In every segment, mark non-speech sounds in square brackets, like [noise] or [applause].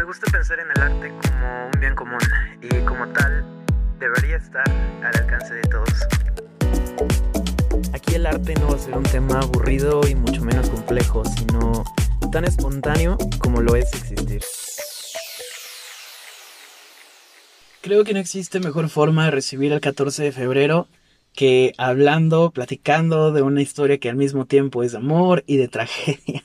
Me gusta pensar en el arte como un bien común y como tal debería estar al alcance de todos. Aquí el arte no va a ser un tema aburrido y mucho menos complejo, sino tan espontáneo como lo es existir. Creo que no existe mejor forma de recibir el 14 de febrero que hablando, platicando de una historia que al mismo tiempo es de amor y de tragedia.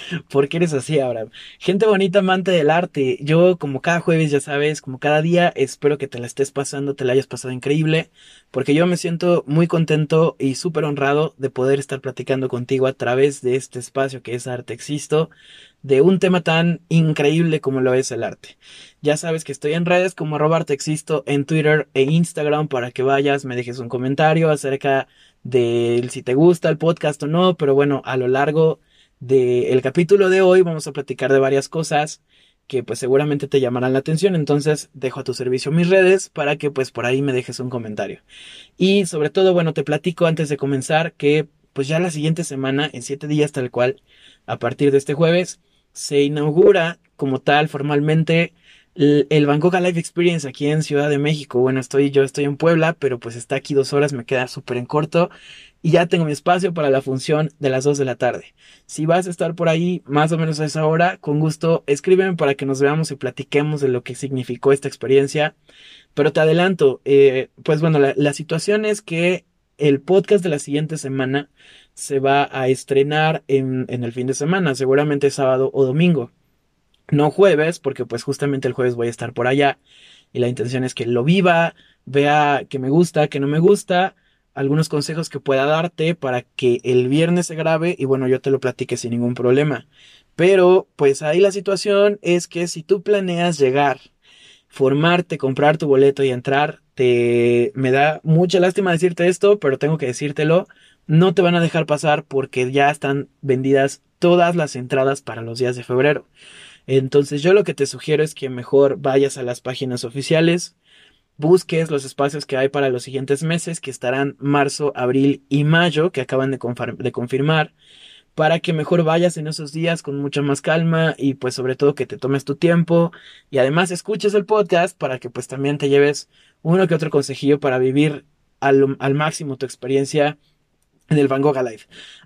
[laughs] ¿Por qué eres así, Abraham? Gente bonita, amante del arte. Yo, como cada jueves, ya sabes, como cada día, espero que te la estés pasando, te la hayas pasado increíble, porque yo me siento muy contento y súper honrado de poder estar platicando contigo a través de este espacio que es Arte Existo, de un tema tan increíble como lo es el arte. Ya sabes que estoy en redes como arroba Existo en Twitter e Instagram para que vayas, me dejes un comentario acerca de si te gusta el podcast o no, pero bueno, a lo largo del capítulo de hoy vamos a platicar de varias cosas que pues seguramente te llamarán la atención, entonces dejo a tu servicio mis redes para que pues por ahí me dejes un comentario. Y sobre todo, bueno, te platico antes de comenzar que pues ya la siguiente semana, en siete días tal cual, a partir de este jueves, se inaugura como tal formalmente el Van Gogh Live Experience aquí en Ciudad de México. Bueno, estoy, yo estoy en Puebla, pero pues está aquí dos horas, me queda súper en corto y ya tengo mi espacio para la función de las 2 de la tarde. Si vas a estar por ahí más o menos a esa hora, con gusto escríbeme para que nos veamos y platiquemos de lo que significó esta experiencia. Pero te adelanto, eh, pues bueno, la, situación es que el podcast de la siguiente semana se va a estrenar en, en el fin de semana, seguramente sábado o domingo. No jueves, porque pues justamente el jueves voy a estar por allá y la intención es que lo viva, vea que me gusta, que no me gusta algunos consejos que pueda darte para que el viernes se grabe y bueno, yo te lo platique sin ningún problema. Pero pues ahí la situación es que si tú planeas llegar, formarte, comprar tu boleto y entrar, te me da mucha lástima decirte esto, pero tengo que decírtelo, no te van a dejar pasar porque ya están vendidas todas las entradas para los días de febrero. Entonces yo lo que te sugiero es que mejor vayas a las páginas oficiales, busques los espacios que hay para los siguientes meses, que estarán marzo, abril y mayo, que acaban de, confirmar, para que mejor vayas en esos días con mucha más calma y pues sobre todo que te tomes tu tiempo y además escuches el podcast para que pues también te lleves uno que otro consejillo para vivir al, máximo tu experiencia en el Van Gogh Live.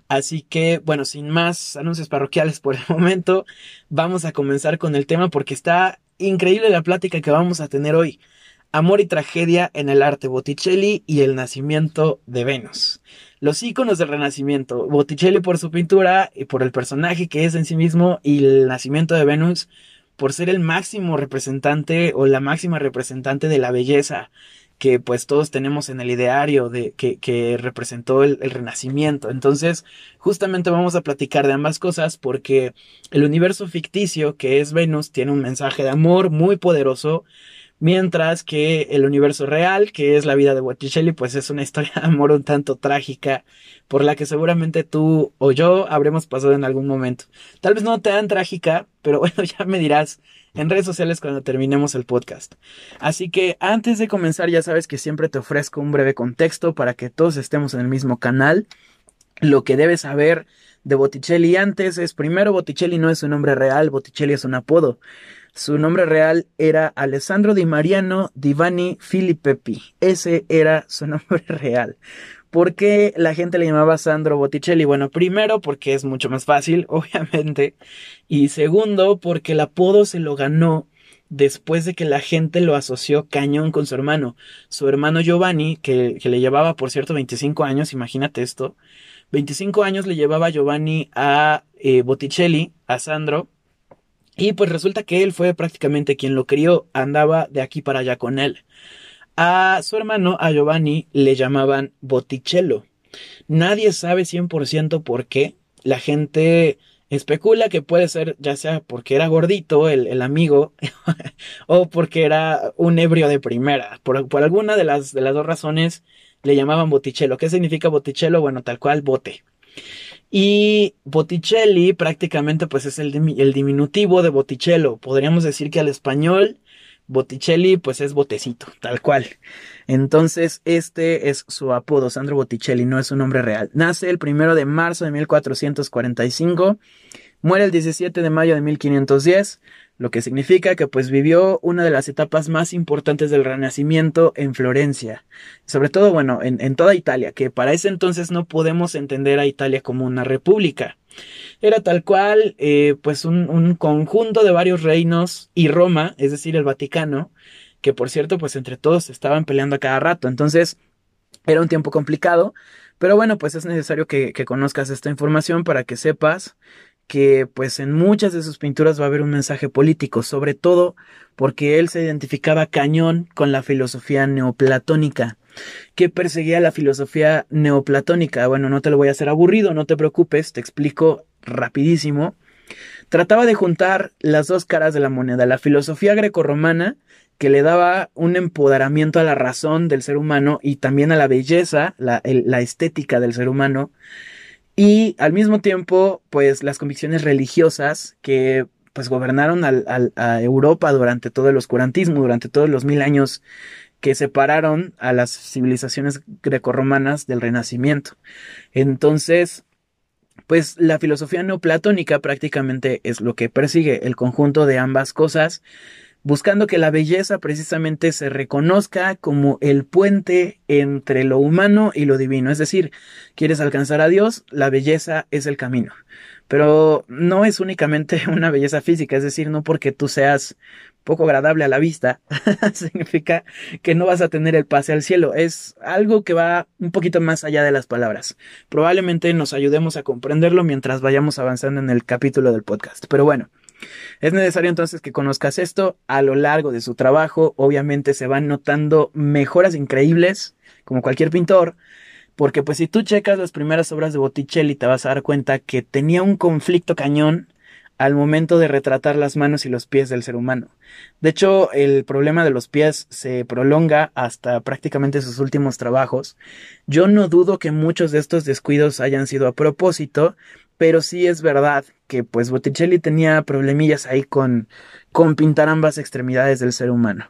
Así que, bueno, sin más anuncios parroquiales por el [laughs] momento, vamos a comenzar con el tema porque está increíble la plática que vamos a tener hoy. Amor y tragedia en el arte Botticelli y el nacimiento de Venus. Los íconos del Renacimiento. Botticelli por su pintura y por el personaje que es en sí mismo y el nacimiento de Venus por ser el máximo representante o la máxima representante de la belleza que pues todos tenemos en el ideario de que, representó el, renacimiento. Entonces, justamente vamos a platicar de ambas cosas porque el universo ficticio que es Venus tiene un mensaje de amor muy poderoso Mientras que el universo real, que es la vida de Botticelli, pues es una historia de amor un tanto trágica, por la que seguramente tú o yo habremos pasado en algún momento. Tal vez no tan trágica, pero [laughs] bueno, ya me dirás en redes sociales cuando terminemos el podcast. Así que antes de comenzar, ya sabes que siempre te ofrezco un breve contexto para que todos estemos en el mismo canal. Lo que debes saber de Botticelli antes es, primero, Botticelli no es un nombre real, Botticelli es un apodo. Su nombre real era Alessandro Di Mariano Divani Filippepi. Ese era su [laughs] nombre real. ¿Por qué la gente le llamaba Sandro Botticelli? Bueno, primero porque es mucho más fácil, [laughs] obviamente. Y segundo porque el apodo se lo ganó después de que la gente lo asoció cañón con su hermano. Su hermano Giovanni, que, le llevaba, por cierto, 25 años, imagínate esto. 25 años le llevaba Giovanni a eh, Botticelli, a Sandro, y pues resulta que él fue prácticamente quien lo crió, andaba de aquí para allá con él. A su hermano, a Giovanni, le llamaban Botticello. Nadie sabe 100% por qué. La gente especula que puede ser ya sea porque era gordito el, el amigo [laughs] o porque era un ebrio de primera. Por, alguna de las, de las dos razones le llamaban Botticello. ¿Qué significa Botticello? Bueno, tal cual, bote. Y Botticelli prácticamente pues es el, el diminutivo de Botticello. Podríamos decir que al español Botticelli pues es botecito, tal cual. Entonces este es su apodo, Sandro Botticelli, no es su nombre real. Nace el primero de marzo de 1445, muere el 17 de mayo de 1510, lo que significa que pues vivió una de las etapas más importantes del Renacimiento en Florencia, sobre todo, bueno, en, en toda Italia, que para ese entonces no podemos entender a Italia como una república. Era tal cual, eh, pues un, un conjunto de varios reinos y Roma, es decir, el Vaticano, que por cierto, pues entre todos estaban peleando a cada rato. Entonces, era un tiempo complicado, pero bueno, pues es necesario que, que, conozcas esta información para que sepas que pues en muchas de sus pinturas va a haber un mensaje político, sobre todo porque él se identificaba cañón con la filosofía neoplatónica, que perseguía la filosofía neoplatónica. Bueno, no te lo voy a hacer aburrido, no te preocupes, te explico rapidísimo. Trataba de juntar las dos caras de la moneda, la filosofía grecorromana, que le daba un empoderamiento a la razón del ser humano y también a la belleza, la, la estética del ser humano, y al mismo tiempo, pues las convicciones religiosas que pues gobernaron al, al, a Europa durante todo el oscurantismo, durante todos los mil años que separaron a las civilizaciones grecorromanas del Renacimiento. Entonces, pues la filosofía neoplatónica prácticamente es lo que persigue el conjunto de ambas cosas buscando que la belleza precisamente se reconozca como el puente entre lo humano y lo divino. Es decir, quieres alcanzar a Dios, la belleza es el camino. Pero no es únicamente [laughs] una belleza física, es decir, no porque tú seas poco agradable a la vista, [laughs] significa que no vas a tener el pase al cielo. Es algo que va un poquito más allá de las palabras. Probablemente nos ayudemos a comprenderlo mientras vayamos avanzando en el capítulo del podcast. Pero bueno, es necesario entonces que conozcas esto a lo largo de su trabajo. Obviamente se van notando mejoras increíbles, como cualquier pintor, porque pues si tú checas las primeras obras de Botticelli te vas a dar cuenta que tenía un conflicto cañón al momento de retratar las manos y los pies del ser humano. De hecho, el problema de los pies se prolonga hasta prácticamente sus últimos trabajos. Yo no dudo que muchos de estos descuidos hayan sido a propósito, pero sí es verdad que pues Botticelli tenía problemillas ahí con, con pintar ambas extremidades del ser humano.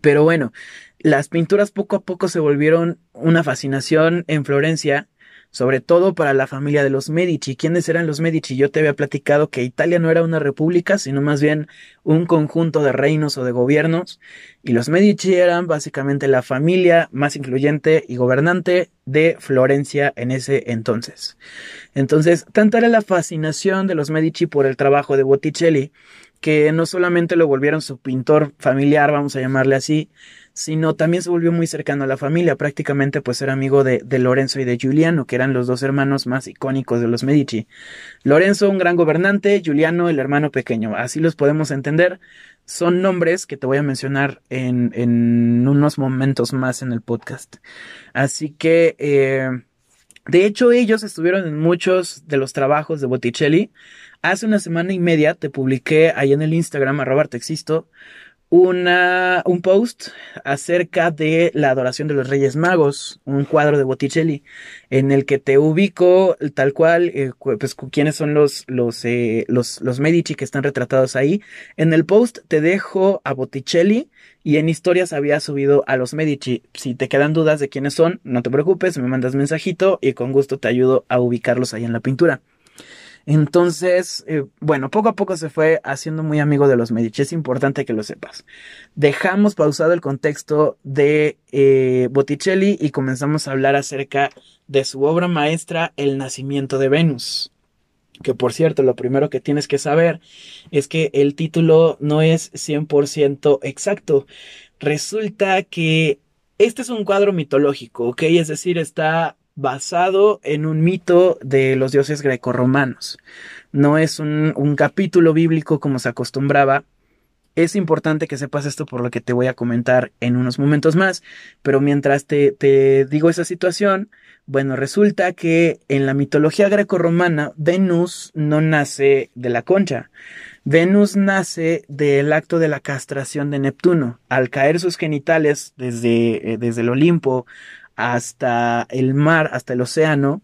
Pero bueno, las pinturas poco a poco se volvieron una fascinación en Florencia sobre todo para la familia de los Medici. ¿Quiénes eran los Medici? Yo te había platicado que Italia no era una república, sino más bien un conjunto de reinos o de gobiernos, y los Medici eran básicamente la familia más influyente y gobernante de Florencia en ese entonces. Entonces, tanta era la fascinación de los Medici por el trabajo de Botticelli, que no solamente lo volvieron su pintor familiar, vamos a llamarle así, sino también se volvió muy cercano a la familia, prácticamente pues era amigo de, de, Lorenzo y de Giuliano, que eran los dos hermanos más icónicos de los Medici. Lorenzo, un gran gobernante, Giuliano, el hermano pequeño, así los podemos entender. Son nombres que te voy a mencionar en, en unos momentos más en el podcast. Así que, eh, de hecho, ellos estuvieron en muchos de los trabajos de Botticelli. Hace una semana y media te publiqué ahí en el Instagram, arroba existo, una, un post acerca de la adoración de los Reyes Magos, un cuadro de Botticelli, en el que te ubico tal cual, eh, pues quiénes son los, los, eh, los, los Medici que están retratados ahí. En el post te dejo a Botticelli y en historias había subido a los Medici. Si te quedan dudas de quiénes son, no te preocupes, me mandas mensajito y con gusto te ayudo a ubicarlos ahí en la pintura. Entonces, eh, bueno, poco a poco se fue haciendo muy amigo de los Medici. Es importante que lo sepas. Dejamos pausado el contexto de eh, Botticelli y comenzamos a hablar acerca de su obra maestra, El nacimiento de Venus. Que por cierto, lo primero que tienes que saber es que el título no es 100% exacto. Resulta que este es un cuadro mitológico, ¿ok? Es decir, está basado en un mito de los dioses grecorromanos. No es un, un, capítulo bíblico como se acostumbraba. Es importante que sepas esto por lo que te voy a comentar en unos momentos más, pero mientras te, te digo esa situación, bueno, resulta que en la mitología grecorromana Venus no nace de la concha. Venus nace del acto de la castración de Neptuno. Al caer sus genitales desde, eh, desde el Olimpo hasta el mar, hasta el océano,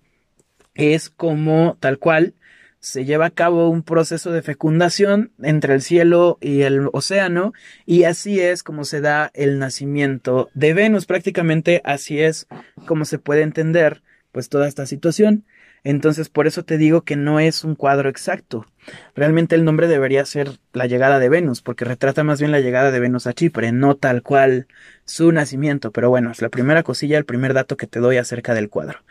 es como tal cual se lleva a cabo un proceso de fecundación entre el cielo y el océano y así es como se da el nacimiento de Venus. Prácticamente así es como se puede entender pues toda esta situación. Entonces, por eso te digo que no es un cuadro exacto. Realmente el nombre debería ser La llegada de Venus, porque retrata más bien la llegada de Venus a Chipre, no tal cual su nacimiento. Pero bueno, es la primera cosilla, el primer dato que te doy acerca del cuadro.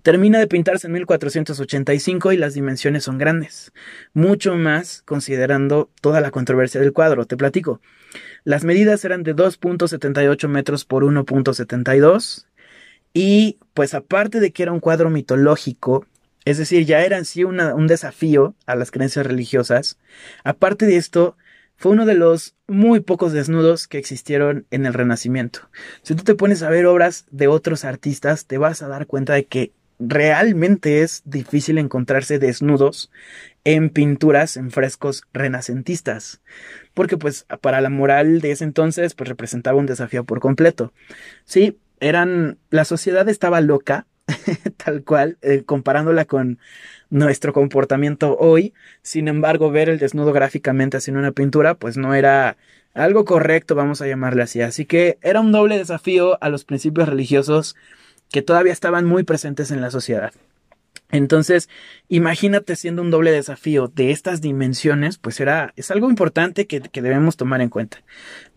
Termina de pintarse en 1485 y las dimensiones son grandes. Mucho más considerando toda la controversia del cuadro. Te platico. Las medidas eran de 2.78 metros por 1.72 y pues aparte de que era un cuadro mitológico, es decir, ya era en sí un desafío a las creencias religiosas, aparte de esto, fue uno de los muy pocos desnudos que existieron en el Renacimiento. Si tú te pones a ver obras de otros artistas, te vas a dar cuenta de que realmente es difícil encontrarse desnudos en pinturas, en frescos renacentistas, porque pues para la moral de ese entonces pues representaba un desafío por completo. Sí, eran, la sociedad estaba loca, [laughs] tal cual, eh, comparándola con nuestro comportamiento hoy, sin embargo ver el desnudo gráficamente en una pintura pues no era algo correcto, vamos a llamarle así, así que era un doble desafío a los principios religiosos que todavía estaban muy presentes en la sociedad. Entonces, imagínate siendo un doble desafío de estas dimensiones, pues era, es algo importante que debemos tomar en cuenta.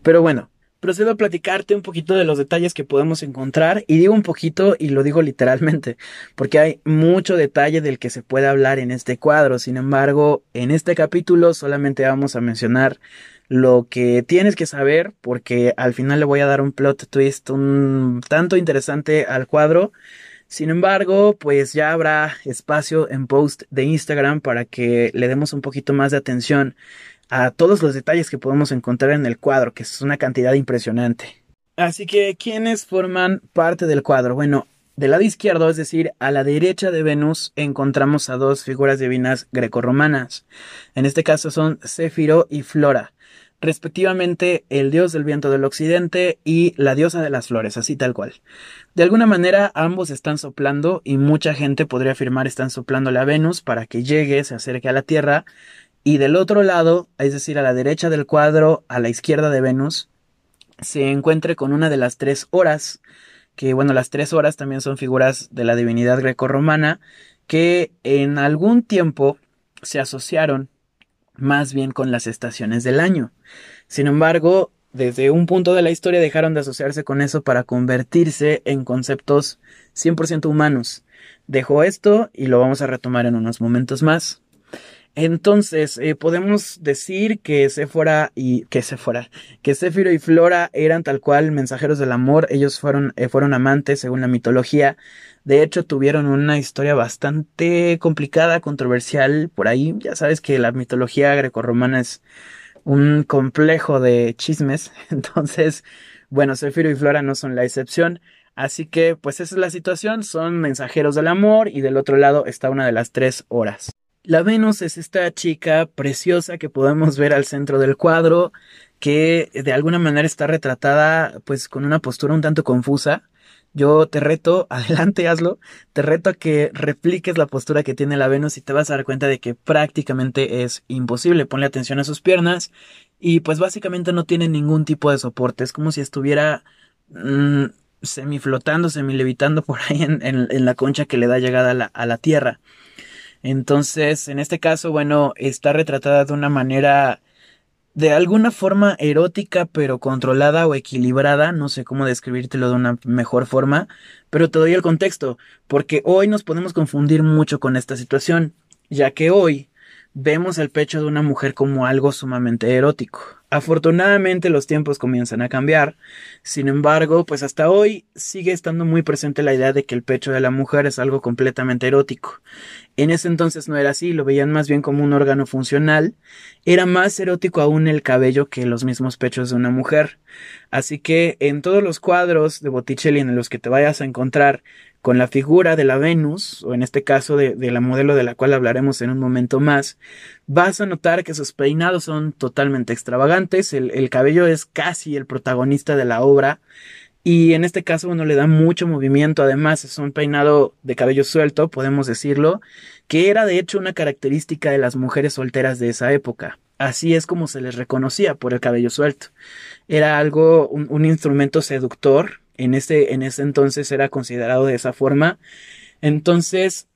Pero bueno, procedo a platicarte un poquito de los detalles que podemos encontrar y digo un poquito y lo digo literalmente porque hay mucho detalle del que se puede hablar en este cuadro sin embargo en este capítulo solamente vamos a mencionar lo que tienes que saber porque al final le voy a dar un plot twist un tanto interesante al cuadro. Sin embargo, pues ya habrá espacio en post de Instagram para que le demos un poquito más de atención a todos los detalles que podemos encontrar en el cuadro, que es una cantidad impresionante. Así que, ¿quiénes forman parte del cuadro? Bueno, del lado izquierdo, es decir, a la derecha de Venus, encontramos a dos figuras divinas grecorromanas. En este caso son Céfiro y Flora respectivamente el dios del viento del occidente y la diosa de las flores, así tal cual. De alguna manera ambos están soplando y mucha gente podría afirmar están soplando a Venus para que llegue, se acerque a la Tierra y del otro lado, es decir, a la derecha del cuadro, a la izquierda de Venus, se encuentre con una de las tres horas, que bueno, las tres horas también son figuras de la divinidad grecorromana, que en algún tiempo se asociaron más bien con las estaciones del año. Sin embargo, desde un punto de la historia dejaron de asociarse con eso para convertirse en conceptos 100% humanos. Dejo esto y lo vamos a retomar en unos momentos más. Entonces, eh, podemos decir que Sephora y que Sephora, que Céfiro y Flora eran tal cual mensajeros del amor, ellos fueron, eh, fueron amantes según la mitología, de hecho tuvieron una historia bastante complicada, controversial por ahí, ya sabes que la mitología grecorromana es un complejo de chismes, [laughs] entonces, bueno, Céfiro y Flora no son la excepción, así que pues esa es la situación, son mensajeros del amor y del otro lado está una de las tres horas. La Venus es esta chica preciosa que podemos ver al centro del cuadro, que de alguna manera está retratada pues con una postura un tanto confusa. Yo te reto, [laughs] adelante hazlo, te reto a que repliques la postura que tiene la Venus y te vas a dar cuenta de que prácticamente es imposible. Ponle atención a sus piernas y pues básicamente no tiene ningún tipo de soporte, es como si estuviera mm, semi flotando, semi levitando por ahí en, la concha que le da llegada a la tierra. Entonces, en este caso, bueno, está retratada de una manera de alguna forma erótica, pero controlada o equilibrada, no sé cómo describírtelo de una mejor forma, pero te doy el contexto, porque hoy nos podemos confundir mucho con esta situación, ya que hoy vemos el pecho de una mujer como algo sumamente erótico. Afortunadamente los tiempos comienzan a cambiar, sin embargo, pues hasta hoy sigue estando muy presente la idea de que el pecho de la mujer es algo completamente erótico. En ese entonces no era así, lo veían más bien como un órgano funcional, era más erótico aún el cabello que los mismos pechos de una mujer. Así que en todos los cuadros de Botticelli en los que te vayas a encontrar con la figura de la Venus, o en este caso de, la modelo de la cual hablaremos en un momento más, vas a notar que sus peinados son totalmente extravagantes, el, el cabello es casi el protagonista de la obra, y en este caso, bueno, le da mucho movimiento. Además, es un peinado de cabello suelto, podemos decirlo, que era de hecho una característica de las mujeres solteras de esa época. Así es como se les reconocía por el cabello suelto. Era algo, un, un instrumento seductor en ese, en ese entonces era considerado de esa forma. Entonces,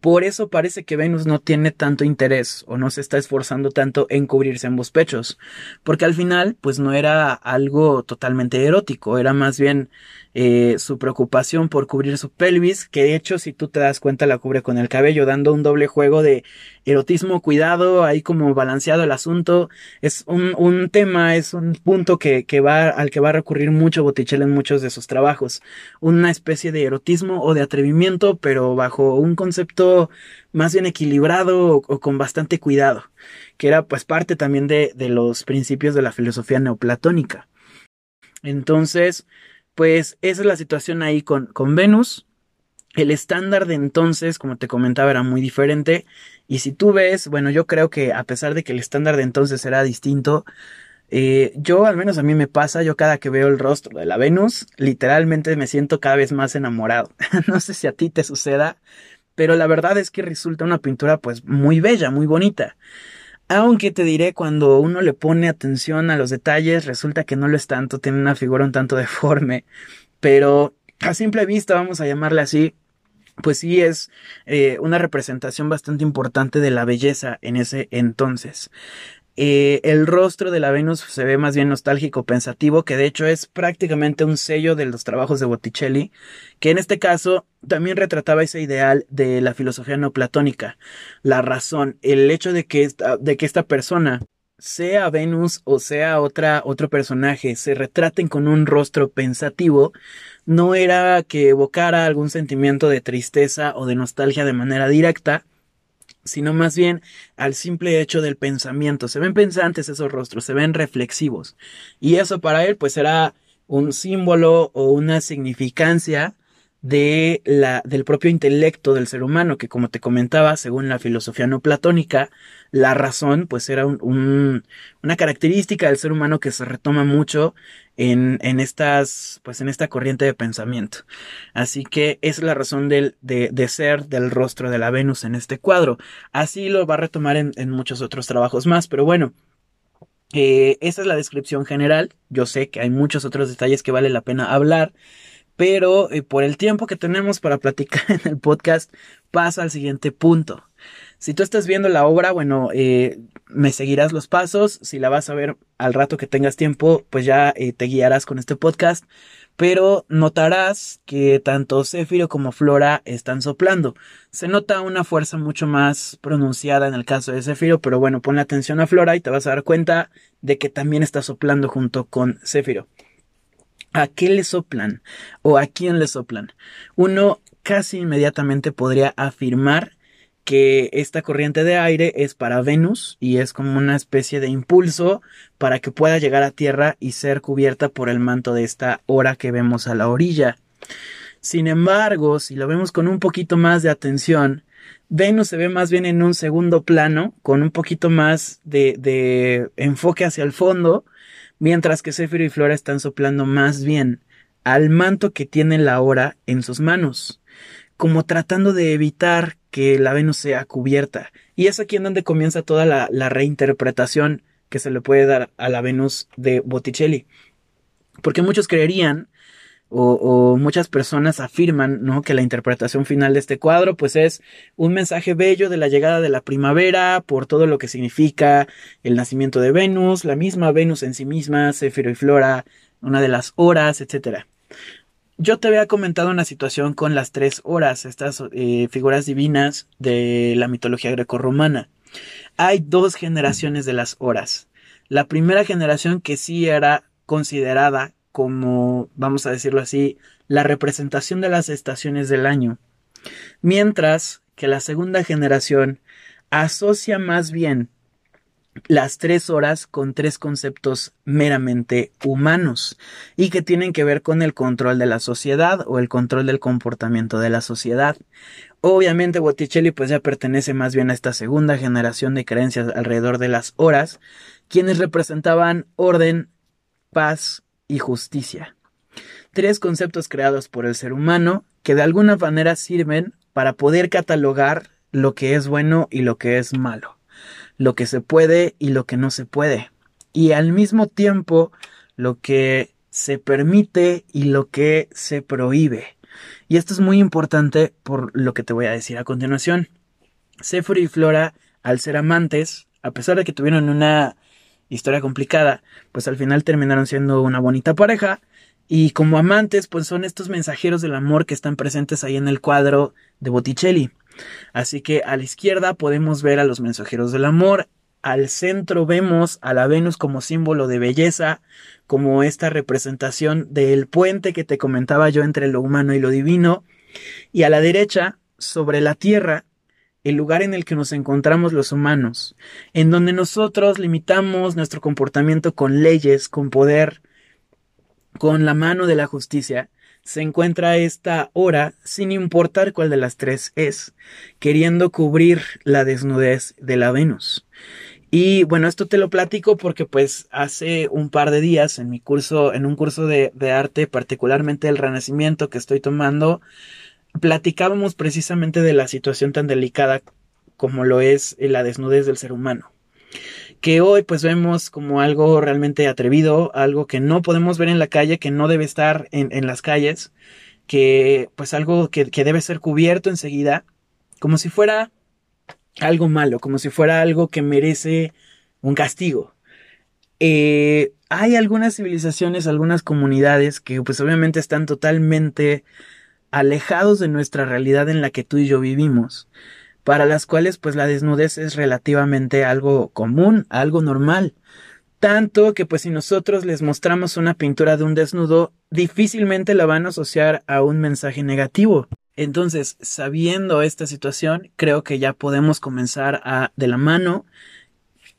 Por eso parece que Venus no tiene tanto interés o no se está esforzando tanto en cubrirse ambos pechos, porque al final pues no era algo totalmente erótico, era más bien eh, su preocupación por cubrir su pelvis, que de hecho si tú te das cuenta la cubre con el cabello, dando un doble juego de erotismo, cuidado, ahí como balanceado el asunto, es un, un tema, es un punto que, que va, al que va a recurrir mucho Botticelli en muchos de sus trabajos, una especie de erotismo o de atrevimiento, pero bajo un concepto más bien equilibrado o, con bastante cuidado, que era pues parte también de, de los principios de la filosofía neoplatónica. Entonces, pues esa es la situación ahí con, con Venus. El estándar de entonces, como te comentaba, era muy diferente. Y si tú ves, bueno, yo creo que a pesar de que el estándar de entonces era distinto, eh, yo al menos a mí me pasa, yo cada que veo el rostro de la Venus, literalmente me siento cada vez más enamorado. [laughs] no sé si a ti te suceda, pero la verdad es que resulta una pintura pues muy bella, muy bonita. Aunque te diré, cuando uno le pone atención a los detalles, resulta que no lo es tanto, tiene una figura un tanto [laughs] deforme, pero a simple vista, vamos a llamarle así, pues sí es eh, una representación bastante importante de la belleza en ese entonces. Eh, el rostro de la Venus se ve más bien nostálgico, pensativo, que de hecho es prácticamente un sello de los trabajos de Botticelli, que en este caso también retrataba ese ideal de la filosofía neoplatónica, la razón, el hecho de que de que esta persona sea Venus o sea otra, otro personaje, se retraten con un rostro pensativo, no era que evocara algún sentimiento de tristeza o de nostalgia de manera directa, sino más bien al simple hecho del pensamiento. Se ven pensantes esos rostros, se ven reflexivos. Y eso para él pues era un símbolo o una significancia de la, del propio intelecto del ser humano, que como te comentaba, según la filosofía no platónica, la razón pues era un, una característica del ser humano que se retoma mucho en, en estas, pues en esta corriente de pensamiento. Así que es la razón del, de, de, ser del rostro de la Venus en este cuadro. Así lo va a retomar en, en muchos otros trabajos más, pero bueno. Eh, esa es la descripción general. Yo sé que hay muchos otros detalles que vale la pena hablar pero eh, por el tiempo que tenemos para platicar [laughs] en el podcast, paso al siguiente punto. Si tú estás viendo la obra, bueno, eh, me seguirás los pasos. Si la vas a ver al rato que tengas tiempo, pues ya eh, te guiarás con este podcast. Pero notarás que tanto Céfiro como Flora están soplando. Se nota una fuerza mucho más pronunciada en el caso de Céfiro, pero bueno, ponle atención a Flora y te vas a dar cuenta de que también está soplando junto con Céfiro. ¿A qué le soplan? ¿O a quién le soplan? Uno casi inmediatamente podría afirmar que esta corriente de aire es para Venus y es como una especie de impulso para que pueda llegar a Tierra y ser cubierta por el manto de esta hora que vemos a la orilla. Sin embargo, si lo vemos con un poquito más de atención, Venus se ve más bien en un segundo plano, con un poquito más de, de enfoque hacia el fondo, mientras que Céfiro y Flora están soplando más bien al manto que tiene la hora en sus manos, como tratando de evitar que la Venus sea cubierta. Y es aquí en donde comienza toda la, la reinterpretación que se le puede dar a la Venus de Botticelli. Porque muchos creerían o, muchas personas afirman ¿no? que la interpretación final de este cuadro pues es un mensaje bello de la llegada de la primavera por todo lo que significa el nacimiento de Venus, la misma Venus en sí misma, Céfiro y Flora, una de las horas, etc. Yo te había comentado una situación con las tres horas, estas eh, figuras divinas de la mitología grecorromana. Hay dos generaciones de las horas. La primera generación que sí era considerada como, vamos a decirlo así, la representación de las estaciones del año, mientras que la segunda generación asocia más bien las tres horas con tres conceptos meramente humanos y que tienen que ver con el control de la sociedad o el control del comportamiento de la sociedad. Obviamente Botticelli pues ya pertenece más bien a esta segunda generación de creencias alrededor de las horas, quienes representaban orden, paz y justicia. Tres conceptos creados por el ser humano que de alguna manera sirven para poder catalogar lo que es bueno y lo que es malo, lo que se puede y lo que no se puede, y al mismo tiempo lo que se permite y lo que se prohíbe, Y esto es muy importante por lo que te voy a decir a continuación. Séforo y Flora, al ser amantes, a pesar de que tuvieron una historia complicada, pues al final terminaron siendo una bonita pareja. Y como amantes, pues son estos mensajeros del amor que están presentes ahí en el cuadro de Botticelli. Así que a la izquierda podemos ver a los mensajeros del amor, al centro vemos a la Venus como símbolo de belleza, como esta representación del puente que te comentaba yo entre lo humano y lo divino, y a la derecha, sobre la Tierra, el lugar en el que nos encontramos los humanos, en donde nosotros limitamos nuestro comportamiento con leyes, con poder, con la mano de la justicia, se encuentra esta hora sin importar cuál de las tres es, queriendo cubrir la desnudez de la Venus. Y bueno, esto te lo platico porque pues hace un par de días en mi curso, en un curso de, de arte, particularmente el renacimiento que estoy tomando, platicábamos precisamente de la situación tan delicada como lo es la desnudez del ser humano. Que hoy pues vemos como algo realmente atrevido, algo que no podemos ver en la calle, que no debe estar en, en las calles, que pues algo que, que debe ser cubierto enseguida, como si fuera algo malo, como si fuera algo que merece un castigo. Eh, hay algunas civilizaciones, algunas comunidades que pues obviamente están totalmente alejados de nuestra realidad en la que tú y yo vivimos, para las cuales pues la desnudez es relativamente algo común, algo normal. Tanto que pues si nosotros les mostramos una pintura de un desnudo, difícilmente la van a asociar a un mensaje negativo. Entonces, sabiendo esta situación, creo que ya podemos comenzar a, de la mano,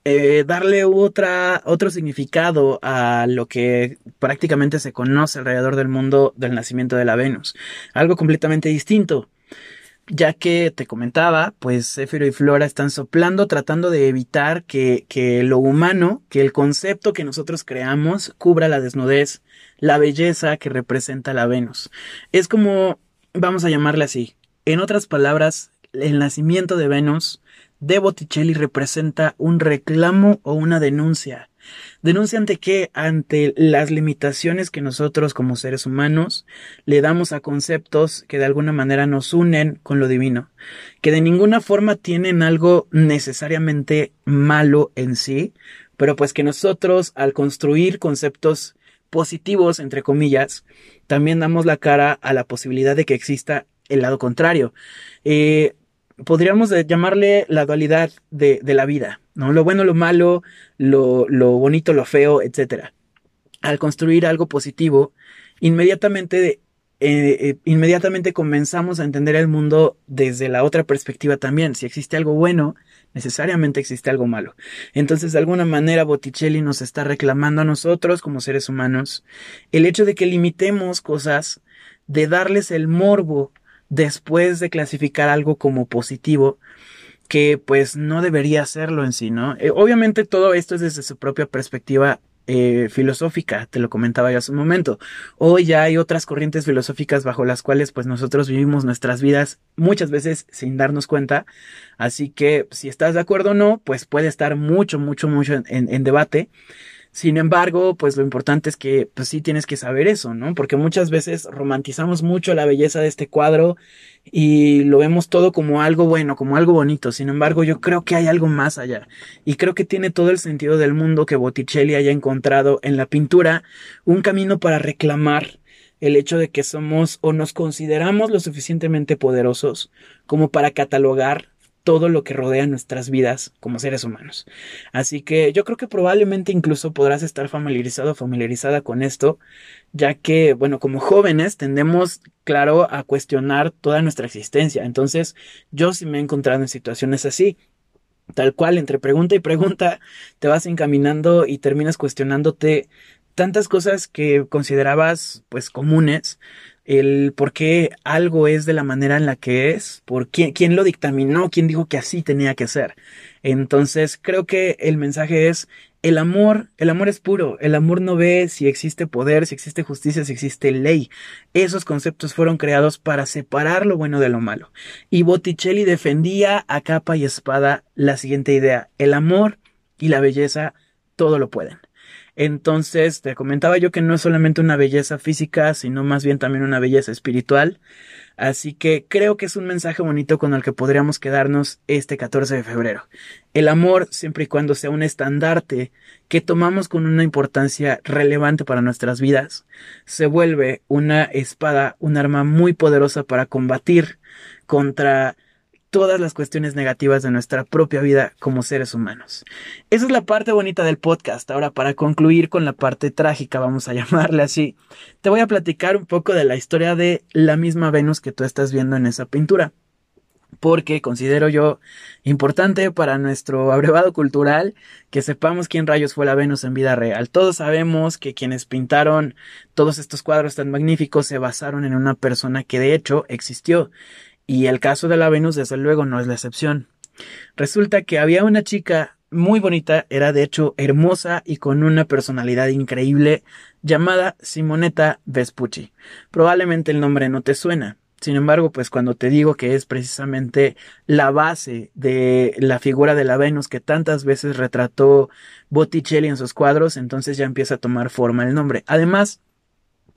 eh, darle otro significado a lo que prácticamente se conoce alrededor del mundo del nacimiento de la Venus. Algo completamente distinto. Ya que te comentaba, pues Zéfiro y Flora están soplando tratando de evitar que, que lo humano, que el concepto que nosotros creamos cubra la desnudez, la belleza que representa la Venus. Es como vamos a llamarle así. En otras palabras, el nacimiento de Venus de Botticelli representa un reclamo o una denuncia. ¿Denuncia ante qué? Ante las limitaciones que nosotros como seres humanos le damos a conceptos que de alguna manera nos unen con lo divino, que de ninguna forma tienen algo necesariamente malo en sí, pero pues que nosotros al construir conceptos positivos, entre comillas, también damos la cara a la posibilidad de que exista el lado contrario. Eh, podríamos llamarle la dualidad de, la vida, ¿no? Lo bueno, lo malo, lo, bonito, lo feo, etc. Al construir algo positivo, inmediatamente eh, eh, inmediatamente comenzamos a entender el mundo desde la otra perspectiva también. Si existe algo bueno, necesariamente existe algo malo. Entonces, de alguna manera, Botticelli nos está reclamando a nosotros como seres humanos el hecho de que limitemos cosas, de darles el morbo después de clasificar algo como positivo, que pues no debería hacerlo en sí, ¿no? Eh, obviamente todo esto es desde su propia perspectiva eh, filosófica, te lo comentaba yo hace un momento. Hoy ya hay otras corrientes filosóficas bajo las cuales pues nosotros vivimos nuestras vidas muchas veces sin darnos cuenta. Así que si estás de acuerdo o no, pues puede estar mucho, mucho, mucho en debate. Sin embargo, pues lo importante es que pues sí tienes que saber eso, ¿no? Porque muchas veces romantizamos mucho la belleza de este cuadro y lo vemos todo como algo bueno, como algo bonito. Sin embargo, yo creo que hay algo más allá y creo que tiene todo el sentido del mundo que Botticelli haya encontrado en la pintura un camino para reclamar el hecho de que somos o nos consideramos lo suficientemente poderosos como para catalogar todo lo que rodea nuestras vidas como seres humanos. Así que yo creo que probablemente incluso podrás estar familiarizado o familiarizada con esto, ya que, bueno, como jóvenes tendemos, claro, a cuestionar toda nuestra existencia. Entonces, yo sí me he encontrado en situaciones así. Tal cual, entre pregunta y pregunta, te vas encaminando y terminas cuestionándote tantas cosas que considerabas pues comunes el por qué algo es de la manera en la que es, por quién, quién lo dictaminó, quién dijo que así tenía que ser. Entonces creo que el mensaje es el amor, el amor es puro, el amor no ve si existe poder, si existe justicia, si existe ley. Esos conceptos fueron creados para separar lo bueno de lo malo. Y Botticelli defendía a capa y espada la siguiente idea, el amor y la belleza todo lo pueden. Entonces, te comentaba yo que no es solamente una belleza física, sino más bien también una belleza espiritual. Así que creo que es un mensaje bonito con el que podríamos quedarnos este 14 de febrero. El amor, siempre y cuando sea un estandarte que tomamos con una importancia relevante para nuestras vidas, se vuelve una espada, un arma muy poderosa para combatir contra todas las cuestiones negativas de nuestra propia vida como seres humanos. Esa es la parte bonita del podcast. Ahora, para concluir con la parte trágica, vamos a [laughs] llamarle así, te voy a platicar un poco de la historia de la misma Venus que tú estás viendo en esa pintura. Porque considero yo importante para nuestro abrevado cultural que sepamos quién rayos fue la Venus en vida real. Todos sabemos que quienes pintaron todos estos cuadros tan magníficos se basaron en una persona que de hecho existió y el caso de la Venus, desde luego, no es la excepción. Resulta que había una chica muy bonita, era de hecho hermosa y con una personalidad increíble, llamada Simonetta Vespucci. Probablemente el nombre no te suena. Sin embargo, pues cuando te digo que es precisamente la base de la figura de la Venus que tantas veces retrató Botticelli en sus cuadros, entonces ya empieza a tomar forma el nombre. Además,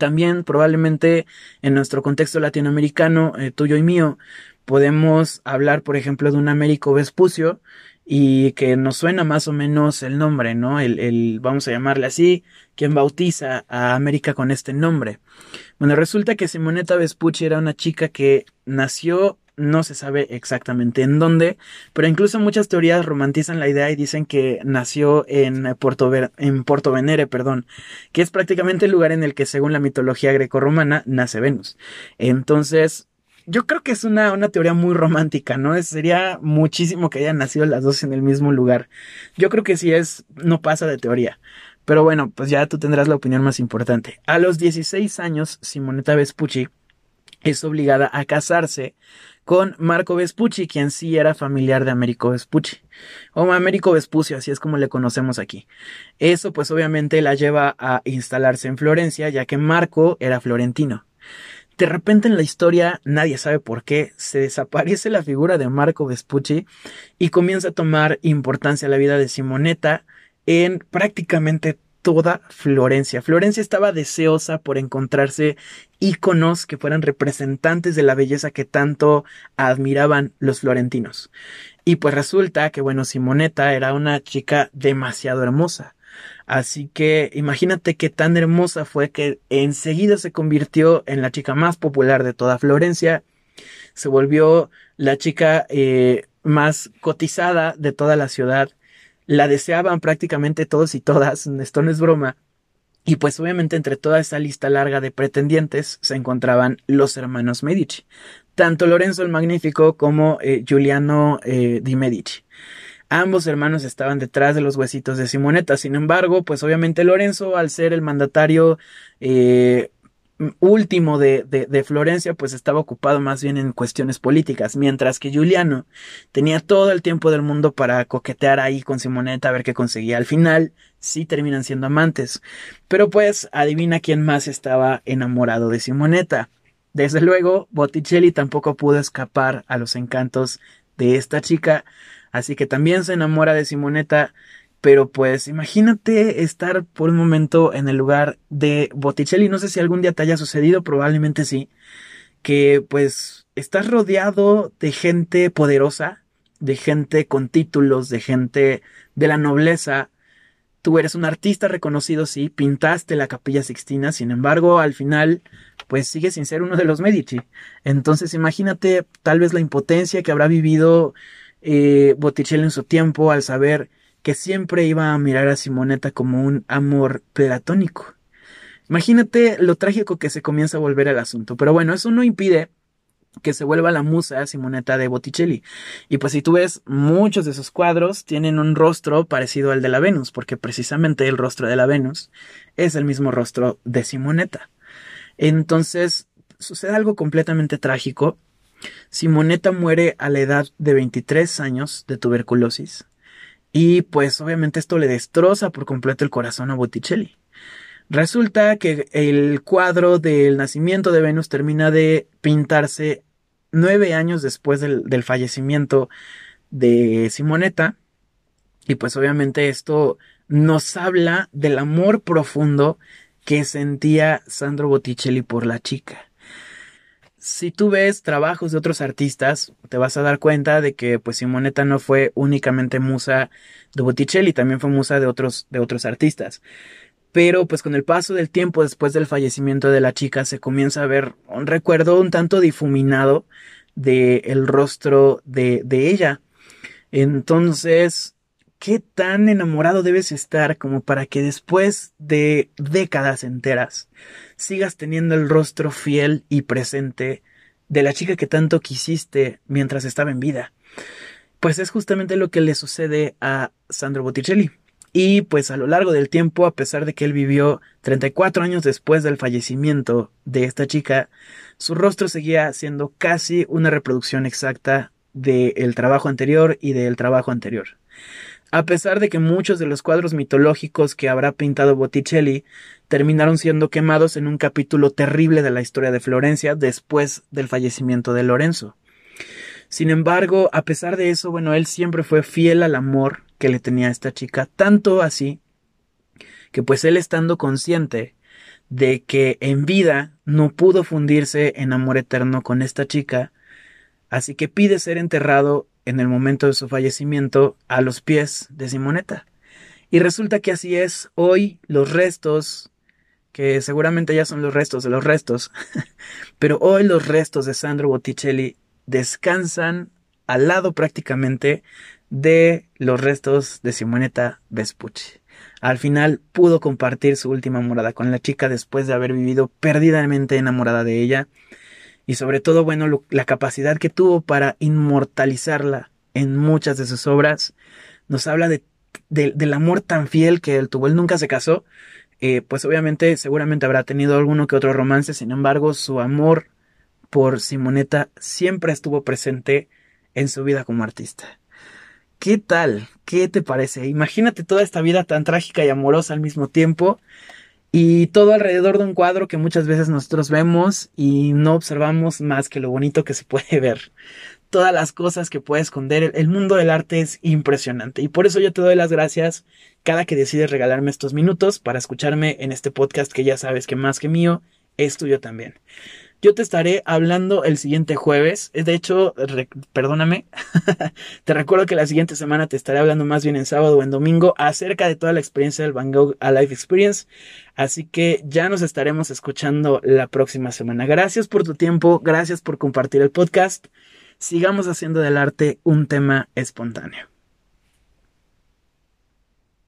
también probablemente en nuestro contexto latinoamericano, eh, tuyo y mío, podemos hablar, por ejemplo, de un Américo Vespucio y que nos suena más o menos el nombre, ¿no? El, el, vamos a llamarle así, quien bautiza a América con este nombre. Bueno, resulta que Simonetta Vespucci era una chica que nació no se sabe exactamente en dónde, pero incluso muchas teorías romantizan la idea y dicen que nació en Porto, en Porto Venere, perdón, que es prácticamente el lugar en el que según la mitología grecorromana nace Venus. Entonces, yo creo que es una, una teoría muy romántica, ¿no? Sería muchísimo que hayan nacido las dos en el mismo lugar. Yo creo que si es, no pasa de teoría. Pero bueno, pues ya tú tendrás la opinión más importante. A los 16 años, Simonetta Vespucci es obligada a casarse con Marco Vespucci, quien sí era familiar de Américo Vespucci, o Américo Vespucio, así es como le conocemos aquí. Eso pues obviamente la lleva a instalarse en Florencia, ya que Marco era florentino. De repente en la historia, nadie sabe por qué, se desaparece la figura de Marco Vespucci y comienza a tomar importancia la vida de Simonetta en prácticamente toda Florencia. Florencia estaba deseosa por encontrarse íconos que fueran representantes de la belleza que tanto admiraban los florentinos. Y pues resulta que, bueno, Simonetta era una chica demasiado hermosa. Así que imagínate qué tan hermosa fue que enseguida se convirtió en la chica más popular de toda Florencia. Se volvió la chica eh, más cotizada de toda la ciudad la deseaban prácticamente todos y todas, esto no es broma. Y pues obviamente entre toda esa lista larga de pretendientes se encontraban los hermanos Medici, tanto Lorenzo el Magnífico como eh, Giuliano eh, di Medici. Ambos hermanos estaban detrás de los huesitos de Simonetta. Sin embargo, pues obviamente Lorenzo, al ser el mandatario eh, último de, de, Florencia pues estaba ocupado más bien en cuestiones políticas, mientras que Giuliano tenía todo el tiempo del mundo para coquetear ahí con Simonetta a ver qué conseguía. Al final sí terminan siendo amantes, pero pues adivina quién más estaba enamorado de Simonetta. Desde luego, Botticelli tampoco pudo escapar a los encantos de esta chica, así que también se enamora de Simonetta pero pues imagínate estar por un momento en el lugar de Botticelli. No sé si algún día te haya sucedido, probablemente sí. Que pues estás rodeado de gente poderosa, de gente con títulos, de gente de la nobleza. Tú eres un artista reconocido, sí, pintaste la capilla Sixtina, sin embargo, al final, pues sigues sin ser uno de los Medici. Entonces imagínate tal vez la impotencia que habrá vivido eh, Botticelli en su tiempo al saber que siempre iba a mirar a Simonetta como un amor platónico. Imagínate lo trágico que se comienza a volver el asunto. Pero bueno, eso no impide que se vuelva la musa Simonetta de Botticelli. Y pues si tú ves, muchos de sus cuadros tienen un rostro parecido al de la Venus, porque precisamente el rostro de la Venus es el mismo rostro de Simonetta. Entonces, sucede algo completamente trágico. Simonetta muere a la edad de 23 años de tuberculosis. Y pues obviamente esto le destroza por completo el corazón a Botticelli. Resulta que el cuadro del nacimiento de Venus termina de pintarse nueve años después del, del fallecimiento de Simonetta. Y pues obviamente esto nos habla del amor profundo que sentía Sandro Botticelli por la chica. Si tú ves trabajos de otros artistas, te vas a dar cuenta de que pues Simonetta no fue únicamente musa de Botticelli, también fue musa de otros, de otros artistas. Pero pues con el paso del tiempo después del fallecimiento de la chica se comienza a ver un recuerdo un tanto difuminado del el rostro de, de ella. Entonces, ¿qué tan enamorado debes estar como para que después de décadas enteras sigas teniendo el rostro fiel y presente de la chica que tanto quisiste mientras estaba en vida? Pues es justamente lo que le sucede a Sandro Botticelli. Y pues a lo largo del tiempo, a pesar de que él vivió 34 años después del fallecimiento de esta chica, su rostro seguía siendo casi una reproducción exacta del trabajo anterior y del trabajo anterior. A pesar de que muchos de los cuadros mitológicos que habrá pintado Botticelli terminaron siendo quemados en un capítulo terrible de la historia de Florencia después del fallecimiento de Lorenzo. Sin embargo, a pesar de eso, bueno, él siempre fue fiel al amor que le tenía a esta chica, tanto así que pues él estando consciente de que en vida no pudo fundirse en amor eterno con esta chica, así que pide ser enterrado en el momento de su fallecimiento a los pies de Simonetta. Y resulta que así es, hoy los restos, que seguramente ya son los restos de los restos, [laughs] pero hoy los restos de Sandro Botticelli descansan al lado prácticamente de los restos de Simonetta Vespucci. Al final pudo compartir su última morada con la chica después de haber vivido perdidamente enamorada de ella y sobre todo, bueno, la capacidad que tuvo para inmortalizarla en muchas de sus obras. Nos habla de, del amor tan fiel que él tuvo. Él nunca se casó, eh, pues obviamente seguramente habrá tenido alguno que otro romance, sin embargo, su amor por Simonetta siempre estuvo presente en su vida como artista. ¿Qué tal? ¿Qué te parece? Imagínate toda esta vida tan trágica y amorosa al mismo tiempo y todo alrededor de un cuadro que muchas veces nosotros vemos y no observamos más que lo bonito que se puede [laughs] ver. Todas las cosas que puede esconder. El mundo del arte es impresionante y por eso yo te doy las gracias cada que decides regalarme estos minutos para escucharme en este podcast que ya sabes que más que mío es tuyo también. Yo te estaré hablando el siguiente jueves. De hecho, perdóname. [laughs] te recuerdo que la siguiente semana te estaré hablando más bien en sábado o en domingo acerca de toda la experiencia del Van Gogh Life Experience. Así que ya nos estaremos escuchando la próxima semana. Gracias por tu tiempo. Gracias por compartir el podcast. Sigamos haciendo del arte un tema espontáneo.